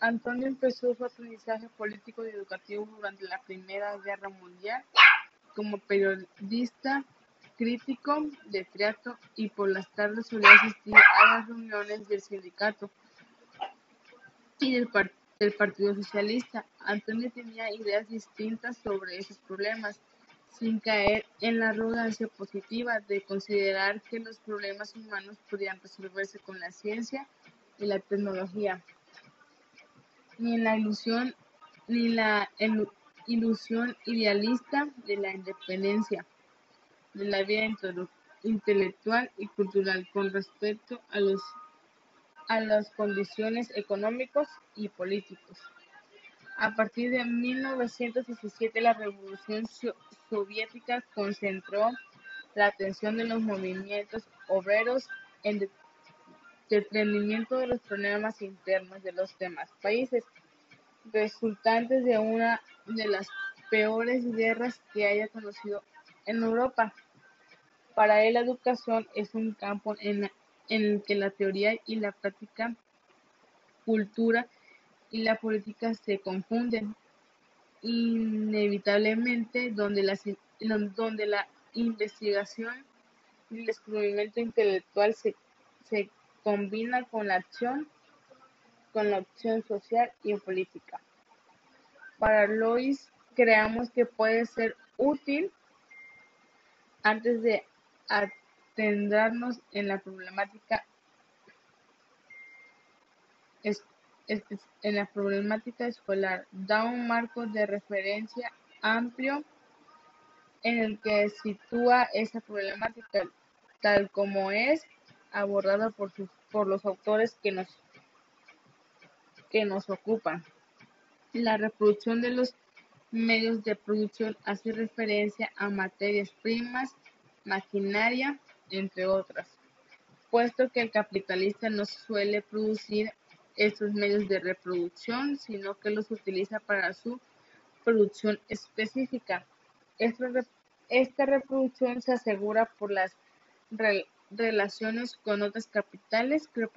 Antonio empezó su aprendizaje político y educativo durante la Primera Guerra Mundial como periodista, crítico de teatro y por las tardes solía asistir a las reuniones del sindicato y del, del Partido Socialista. Antonio tenía ideas distintas sobre esos problemas, sin caer en la arrogancia positiva de considerar que los problemas humanos podían resolverse con la ciencia y la tecnología, ni en la ilusión ni la ilusión idealista de la independencia de la vida intelectual y cultural con respecto a los a las condiciones económicos y políticos. A partir de 1917, la Revolución Soviética concentró la atención de los movimientos obreros en detrimento de los problemas internos de los demás países, resultantes de una de las peores guerras que haya conocido en Europa. Para él, la educación es un campo en, el que la teoría y la práctica, cultura y la política se confunden, inevitablemente donde, donde la investigación y el descubrimiento intelectual se, se combina con la acción social y política. Para Lois, creamos que puede ser útil antes de atendernos en la problemática en la problemática escolar, da un marco de referencia amplio en el que sitúa esa problemática tal como es abordada por, sus, por los autores que nos, que nos ocupan. La reproducción de los medios de producción hace referencia a materias primas, maquinaria, entre otras, puesto que el capitalista no suele producir estos medios de reproducción, sino que los utiliza para su producción específica. Esta, reproducción se asegura por las relaciones con otras capitales que